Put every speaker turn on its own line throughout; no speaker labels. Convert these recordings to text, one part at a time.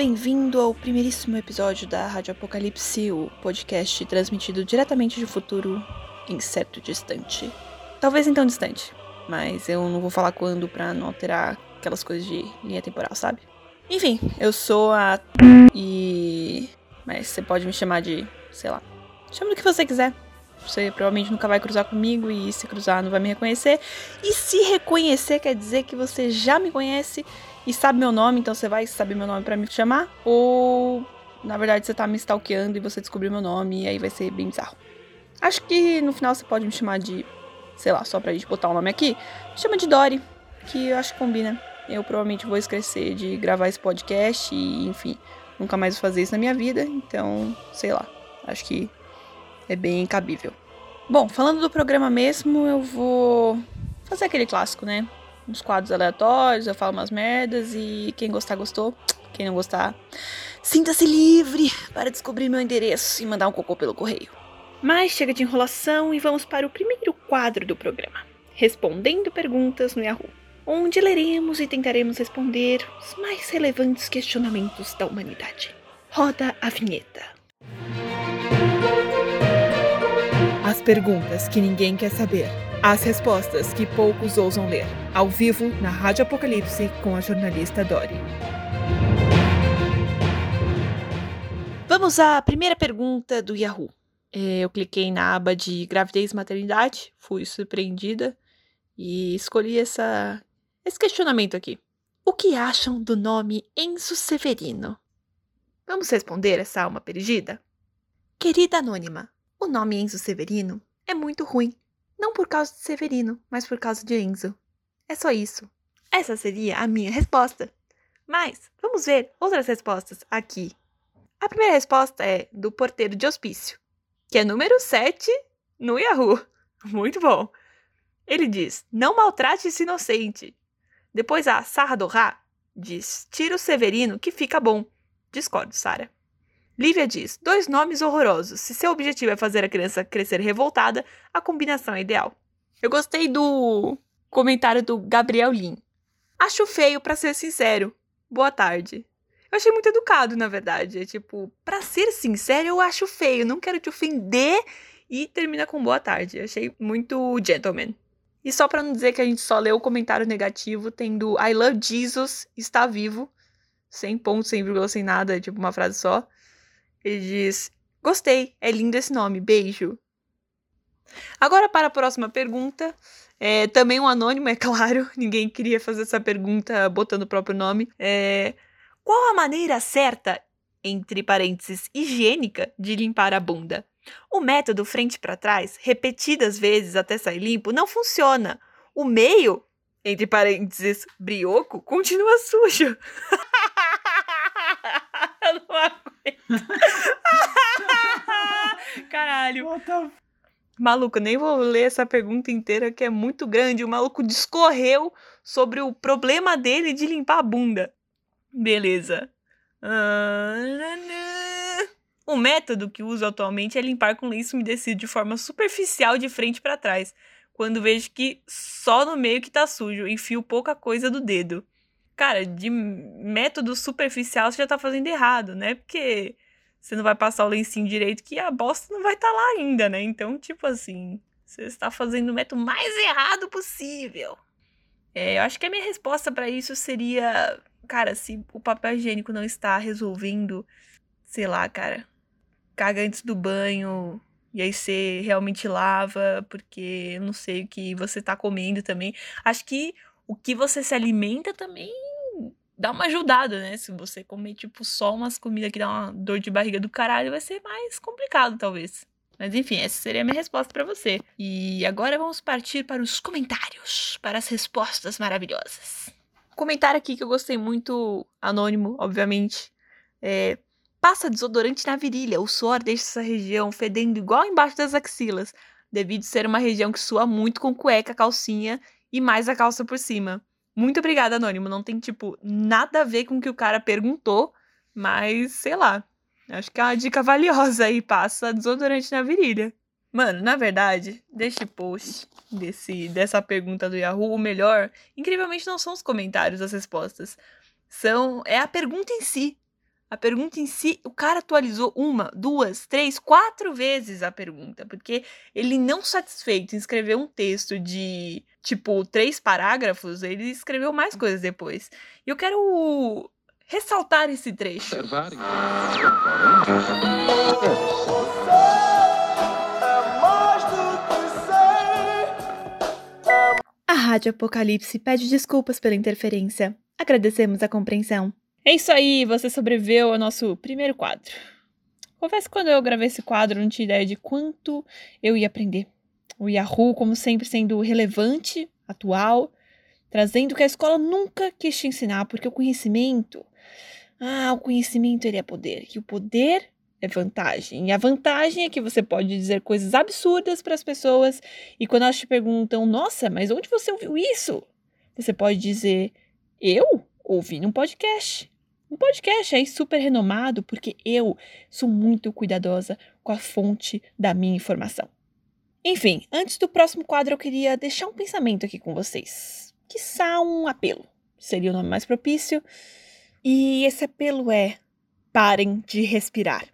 bem-vindo ao primeiríssimo episódio da Rádio Apocalipse, o podcast transmitido diretamente do futuro incerto distante. Talvez então distante, mas eu não vou falar quando pra não alterar aquelas coisas de linha temporal, sabe? Enfim, eu sou a. E. Mas você pode me chamar de. sei lá. Chama do que você quiser. Você provavelmente nunca vai cruzar comigo e se cruzar não vai me reconhecer. E se reconhecer quer dizer que você já me conhece e sabe meu nome, então você vai saber meu nome para me chamar. Ou na verdade você tá me stalkeando e você descobriu meu nome e aí vai ser bem bizarro. Acho que no final você pode me chamar de, sei lá, só pra gente botar o um nome aqui, me chama de Dory, que eu acho que combina. Eu provavelmente vou esquecer de gravar esse podcast e, enfim, nunca mais vou fazer isso na minha vida, então, sei lá. Acho que é bem cabível. Bom, falando do programa mesmo, eu vou fazer aquele clássico, né? Uns quadros aleatórios, eu falo umas merdas e quem gostar, gostou. Quem não gostar, sinta-se livre para descobrir meu endereço e mandar um cocô pelo correio. Mas chega de enrolação e vamos para o primeiro quadro do programa: Respondendo Perguntas no Yahoo, onde leremos e tentaremos responder os mais relevantes questionamentos da humanidade. Roda a vinheta.
As perguntas que ninguém quer saber. As respostas que poucos ousam ler. Ao vivo, na Rádio Apocalipse, com a jornalista Dori.
Vamos à primeira pergunta do Yahoo. É, eu cliquei na aba de gravidez e maternidade, fui surpreendida e escolhi essa, esse questionamento aqui. O que acham do nome Enzo Severino? Vamos responder essa alma perdida? Querida Anônima, o nome Enzo Severino é muito ruim. Não por causa de Severino, mas por causa de Enzo. É só isso. Essa seria a minha resposta. Mas vamos ver outras respostas aqui. A primeira resposta é do porteiro de hospício, que é número 7 no Yahoo. Muito bom. Ele diz: Não maltrate esse inocente. Depois a Sarra Dorá diz: Tira o Severino que fica bom. Discordo, Sara. Lívia diz: dois nomes horrorosos. Se seu objetivo é fazer a criança crescer revoltada, a combinação é ideal. Eu gostei do comentário do Gabriel Lin. Acho feio, para ser sincero. Boa tarde. Eu achei muito educado, na verdade. É tipo, para ser sincero, eu acho feio. Não quero te ofender. E termina com boa tarde. Eu achei muito gentleman. E só para não dizer que a gente só leu o comentário negativo, tem do I love Jesus, está vivo. Sem ponto, sem vírgula, sem nada, tipo uma frase só. Ele diz: Gostei, é lindo esse nome, beijo. Agora para a próxima pergunta. É, também um anônimo, é claro. Ninguém queria fazer essa pergunta botando o próprio nome. É, qual a maneira certa, entre parênteses, higiênica, de limpar a bunda? O método frente para trás, repetidas vezes até sair limpo, não funciona. O meio, entre parênteses, brioco, continua sujo. Caralho. Maluco, nem vou ler essa pergunta inteira que é muito grande. O maluco discorreu sobre o problema dele de limpar a bunda. Beleza. O método que uso atualmente é limpar com lenço umedecido de forma superficial de frente para trás. Quando vejo que só no meio que tá sujo, enfio pouca coisa do dedo cara, de método superficial você já tá fazendo errado, né? Porque você não vai passar o lencinho direito que a bosta não vai estar tá lá ainda, né? Então, tipo assim, você está fazendo o método mais errado possível. É, eu acho que a minha resposta para isso seria, cara, se o papel higiênico não está resolvendo, sei lá, cara, caga antes do banho, e aí você realmente lava, porque eu não sei o que você tá comendo também. Acho que o que você se alimenta também dá uma ajudada, né? Se você comer, tipo, só umas comidas que dá uma dor de barriga do caralho, vai ser mais complicado, talvez. Mas enfim, essa seria a minha resposta para você. E agora vamos partir para os comentários, para as respostas maravilhosas. comentário aqui que eu gostei muito, anônimo, obviamente. É, passa desodorante na virilha. O suor deixa essa região fedendo igual embaixo das axilas, devido ser uma região que sua muito com cueca, calcinha e mais a calça por cima. Muito obrigada, Anônimo. Não tem, tipo, nada a ver com o que o cara perguntou, mas sei lá. Acho que é uma dica valiosa aí. Passa desodorante na virilha. Mano, na verdade, deste post, desse, dessa pergunta do Yahoo, o melhor, incrivelmente, não são os comentários, as respostas. São. É a pergunta em si.
A pergunta em si, o cara atualizou uma, duas, três, quatro vezes a pergunta, porque ele não satisfeito em escrever um texto de, tipo, três parágrafos, ele escreveu mais coisas depois. E eu quero ressaltar esse trecho.
A Rádio Apocalipse pede desculpas pela interferência. Agradecemos a compreensão.
É isso aí, você sobreviveu ao nosso primeiro quadro. Confesso que quando eu gravei esse quadro, eu não tinha ideia de quanto eu ia aprender. O Yahoo, como sempre, sendo relevante, atual, trazendo que a escola nunca quis te ensinar, porque o conhecimento, ah, o conhecimento ele é poder, e o poder é vantagem. E a vantagem é que você pode dizer coisas absurdas para as pessoas, e quando elas te perguntam, nossa, mas onde você ouviu isso? Você pode dizer, eu ouvi num podcast. Um podcast aí super renomado, porque eu sou muito cuidadosa com a fonte da minha informação. Enfim, antes do próximo quadro, eu queria deixar um pensamento aqui com vocês. Quiçá um apelo. Seria o nome mais propício. E esse apelo é: parem de respirar.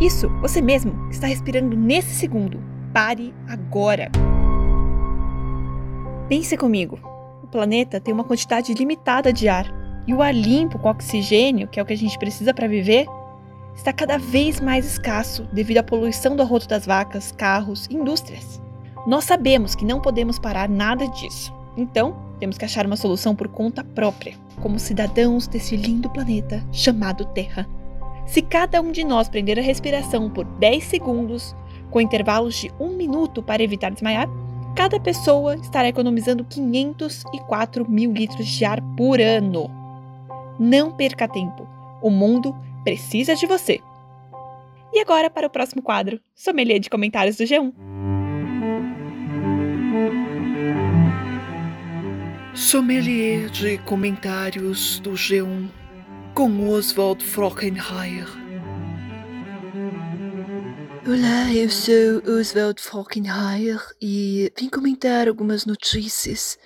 Isso, você mesmo que está respirando nesse segundo. Pare agora. Pense comigo. O planeta tem uma quantidade limitada de ar e o ar limpo com oxigênio, que é o que a gente precisa para viver, está cada vez mais escasso devido à poluição do arroto das vacas, carros e indústrias. Nós sabemos que não podemos parar nada disso, então temos que achar uma solução por conta própria, como cidadãos desse lindo planeta chamado Terra. Se cada um de nós prender a respiração por 10 segundos, com intervalos de um minuto para evitar desmaiar, cada pessoa estará economizando 504 mil litros de ar por ano. Não perca tempo. O mundo precisa de você. E agora para o próximo quadro, sommelier de comentários do G1.
Sommelier de comentários do G1 com Oswald Frockenheier.
Olá, eu sou Oswald Frockenheier e vim comentar algumas notícias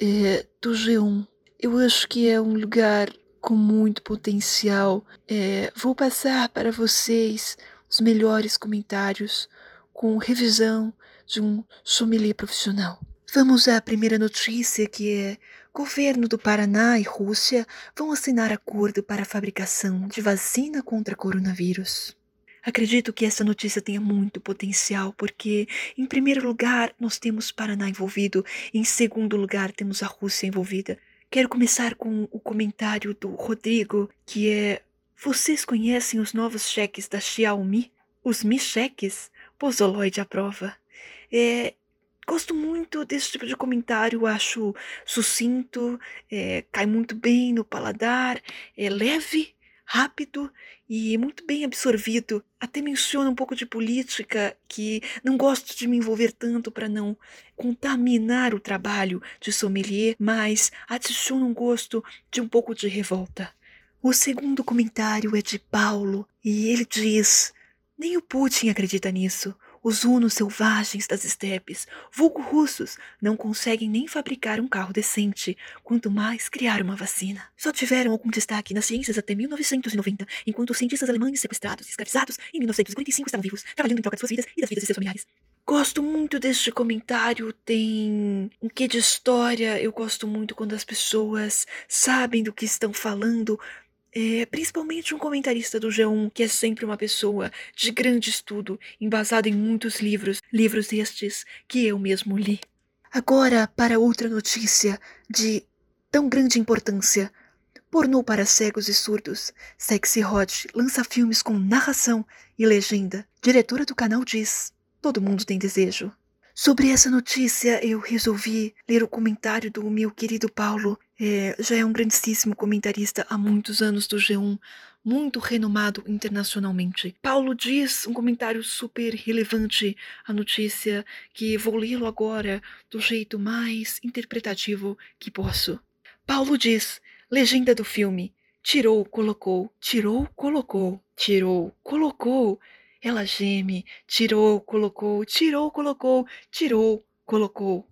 é, do G1. Eu acho que é um lugar com muito potencial. É, vou passar para vocês os melhores comentários com revisão de um sommelier profissional. Vamos à primeira notícia que é Governo do Paraná e Rússia vão assinar acordo para a fabricação de vacina contra coronavírus. Acredito que essa notícia tenha muito potencial, porque, em primeiro lugar, nós temos Paraná envolvido, em segundo lugar, temos a Rússia envolvida. Quero começar com o comentário do Rodrigo, que é: Vocês conhecem os novos cheques da Xiaomi? Os Mi Cheques? Pozoloide à prova. É, Gosto muito desse tipo de comentário, acho sucinto, é, cai muito bem no paladar, é leve, rápido e muito bem absorvido. Até menciona um pouco de política, que não gosto de me envolver tanto para não contaminar o trabalho de sommelier, mas adiciona um gosto de um pouco de revolta. O segundo comentário é de Paulo e ele diz: Nem o Putin acredita nisso. Os hunos selvagens das estepes, vulgo russos, não conseguem nem fabricar um carro decente, quanto mais criar uma vacina. Só tiveram algum destaque nas ciências até 1990, enquanto os cientistas alemães sequestrados e escravizados em 1945 estavam vivos, trabalhando em troca de suas vidas e das vidas de seus familiares. Gosto muito deste comentário, tem um quê de história. Eu gosto muito quando as pessoas sabem do que estão falando, é, principalmente um comentarista do G1, que é sempre uma pessoa de grande estudo, embasado em muitos livros, livros estes que eu mesmo li. Agora para outra notícia de tão grande importância. Pornô para cegos e surdos. Sexy Hot lança filmes com narração e legenda. Diretora do canal diz: Todo mundo tem desejo. Sobre essa notícia, eu resolvi ler o comentário do meu querido Paulo. É, já é um grandíssimo comentarista há muitos anos do G1, muito renomado internacionalmente. Paulo diz um comentário super relevante à notícia que vou lê-lo agora do jeito mais interpretativo que posso. Paulo diz: legenda do filme. Tirou, colocou, tirou, colocou, tirou, colocou. Ela geme, tirou, colocou, tirou, colocou, tirou, colocou.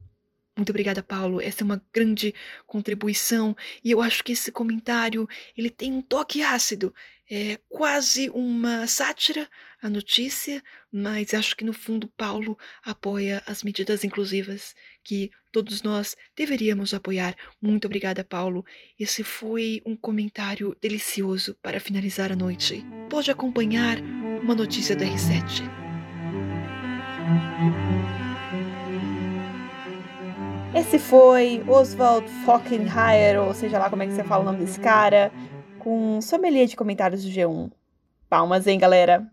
Muito obrigada, Paulo. Essa é uma grande contribuição e eu acho que esse comentário ele tem um toque ácido, é quase uma sátira à notícia, mas acho que no fundo Paulo apoia as medidas inclusivas que todos nós deveríamos apoiar. Muito obrigada, Paulo. Esse foi um comentário delicioso para finalizar a noite. Pode acompanhar uma notícia da R7.
Esse foi Oswald Fockenheier, ou seja lá como é que você fala o nome desse cara, com sommelier de comentários do G1. Palmas, hein, galera?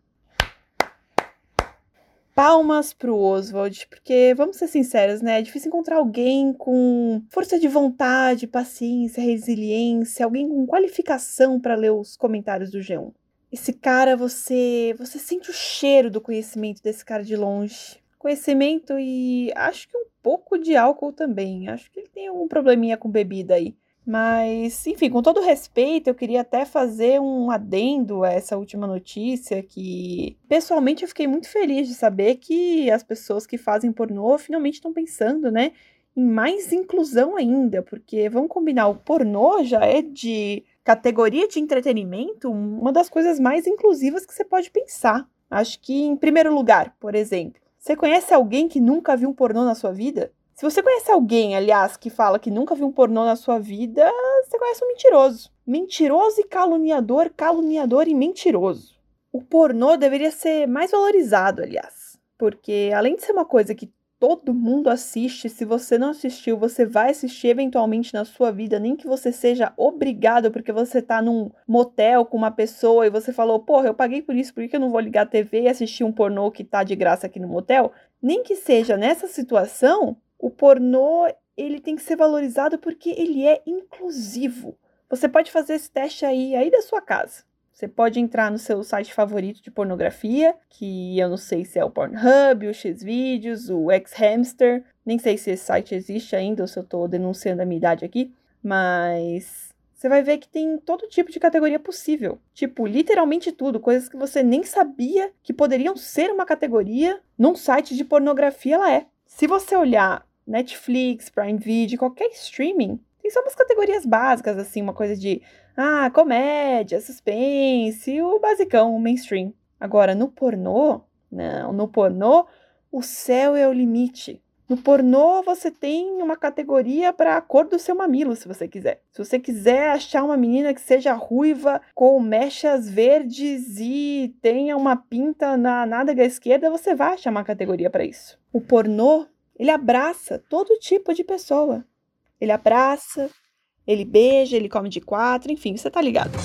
Palmas pro Oswald, porque vamos ser sinceros, né? É difícil encontrar alguém com força de vontade, paciência, resiliência, alguém com qualificação para ler os comentários do G1. Esse cara, você, você sente o cheiro do conhecimento desse cara de longe. Conhecimento e acho que um pouco de álcool também. Acho que ele tem algum probleminha com bebida aí. Mas, enfim, com todo respeito, eu queria até fazer um adendo a essa última notícia que, pessoalmente, eu fiquei muito feliz de saber que as pessoas que fazem pornô finalmente estão pensando, né, em mais inclusão ainda, porque vamos combinar, o pornô já é de categoria de entretenimento uma das coisas mais inclusivas que você pode pensar. Acho que, em primeiro lugar, por exemplo, você conhece alguém que nunca viu um pornô na sua vida? Se você conhece alguém, aliás, que fala que nunca viu um pornô na sua vida, você conhece um mentiroso. Mentiroso e caluniador, caluniador e mentiroso. O pornô deveria ser mais valorizado, aliás. Porque além de ser uma coisa que todo mundo assiste. Se você não assistiu, você vai assistir eventualmente na sua vida, nem que você seja obrigado porque você tá num motel com uma pessoa e você falou, porra, eu paguei por isso, por que eu não vou ligar a TV e assistir um pornô que tá de graça aqui no motel? Nem que seja nessa situação, o pornô ele tem que ser valorizado porque ele é inclusivo. Você pode fazer esse teste aí, aí da sua casa. Você pode entrar no seu site favorito de pornografia, que eu não sei se é o Pornhub, o Xvideos, o Xhamster, nem sei se esse site existe ainda ou se eu estou denunciando a minha idade aqui, mas você vai ver que tem todo tipo de categoria possível. Tipo, literalmente tudo, coisas que você nem sabia que poderiam ser uma categoria num site de pornografia, ela é. Se você olhar Netflix, Prime Video, qualquer streaming, tem só umas categorias básicas, assim, uma coisa de ah, comédia, suspense, o basicão, o mainstream. Agora, no pornô, não, no pornô, o céu é o limite. No pornô, você tem uma categoria para a cor do seu mamilo, se você quiser. Se você quiser achar uma menina que seja ruiva, com mechas verdes e tenha uma pinta na nádega esquerda, você vai achar uma categoria para isso. O pornô, ele abraça todo tipo de pessoa. Ele abraça, ele beija, ele come de quatro, enfim, você tá ligado.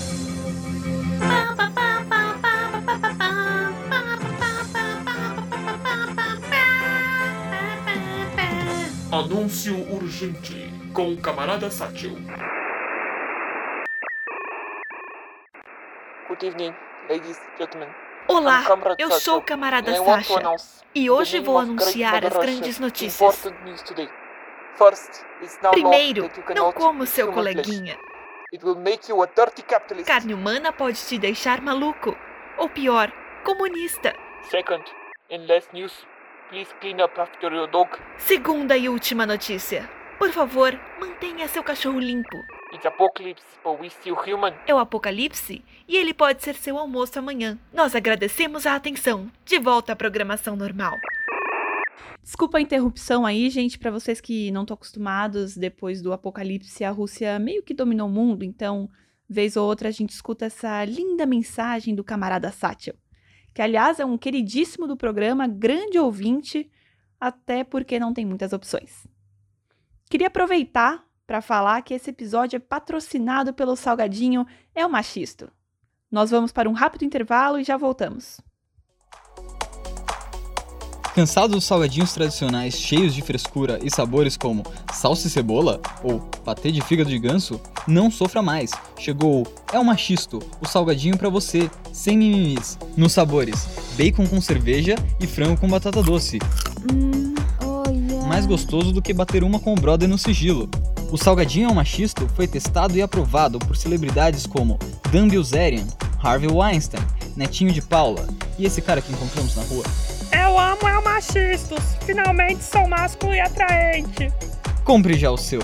Anúncio urgente com o camarada Satchel.
Good evening, ladies and gentlemen.
Olá, eu sou o camarada Sasha e hoje vou anunciar as grandes notícias. Primeiro, não como seu coleguinha. Carne humana pode te deixar maluco. Ou pior, comunista.
Second, in less news, please clean up after your dog.
Segunda e última notícia. Por favor, mantenha seu cachorro limpo.
It's apocalypse, but we still human.
É o apocalipse e ele pode ser seu almoço amanhã. Nós agradecemos a atenção. De volta à programação normal.
Desculpa a interrupção aí, gente, para vocês que não estão acostumados, depois do apocalipse a Rússia meio que dominou o mundo, então, vez ou outra a gente escuta essa linda mensagem do camarada Satchel, que aliás é um queridíssimo do programa, grande ouvinte, até porque não tem muitas opções. Queria aproveitar para falar que esse episódio é patrocinado pelo Salgadinho É o Machisto. Nós vamos para um rápido intervalo e já voltamos.
Cansado dos salgadinhos tradicionais cheios de frescura e sabores como salsa e cebola ou patê de fígado de ganso? Não sofra mais. Chegou É o Machisto, o salgadinho para você, sem mimimis, nos sabores bacon com cerveja e frango com batata doce.
Hum, oh yeah.
Mais gostoso do que bater uma com o brother no sigilo. O salgadinho É o Machisto foi testado e aprovado por celebridades como Dan Bilzerian, Harvey Weinstein, Netinho de Paula e esse cara que encontramos na rua.
Eu amo El Machistos. Finalmente sou másculo e atraente.
compre já o seu.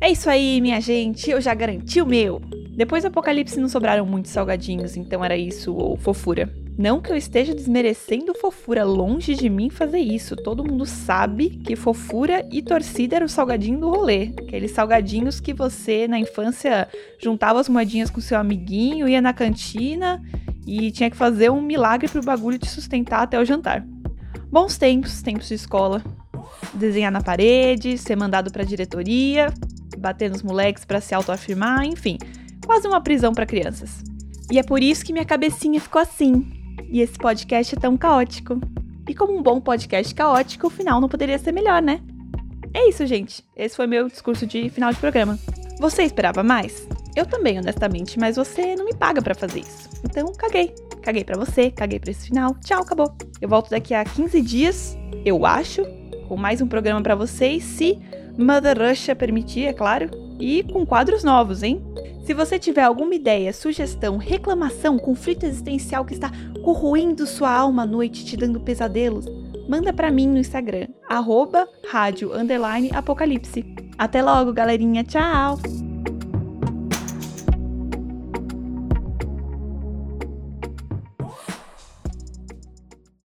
É isso aí, minha gente. Eu já garanti o meu. Depois do apocalipse não sobraram muitos salgadinhos, então era isso ou fofura. Não que eu esteja desmerecendo fofura, longe de mim fazer isso. Todo mundo sabe que fofura e torcida era o salgadinho do rolê. Aqueles salgadinhos que você, na infância, juntava as moedinhas com seu amiguinho, ia na cantina e tinha que fazer um milagre pro bagulho te sustentar até o jantar. Bons tempos, tempos de escola. Desenhar na parede, ser mandado pra diretoria, bater nos moleques para se autoafirmar, enfim, quase uma prisão para crianças. E é por isso que minha cabecinha ficou assim, e esse podcast é tão caótico. E como um bom podcast caótico, o final não poderia ser melhor, né? É isso, gente. Esse foi meu discurso de final de programa. Você esperava mais? Eu também, honestamente, mas você não me paga para fazer isso. Então, caguei. Caguei para você, caguei para esse final. Tchau, acabou. Eu volto daqui a 15 dias, eu acho, com mais um programa para vocês, se Mother Russia permitir, é claro, e com quadros novos, hein? Se você tiver alguma ideia, sugestão, reclamação, conflito existencial que está corroendo sua alma à noite, te dando pesadelos, manda para mim no Instagram, arroba rádio, apocalipse. Até logo, galerinha. Tchau!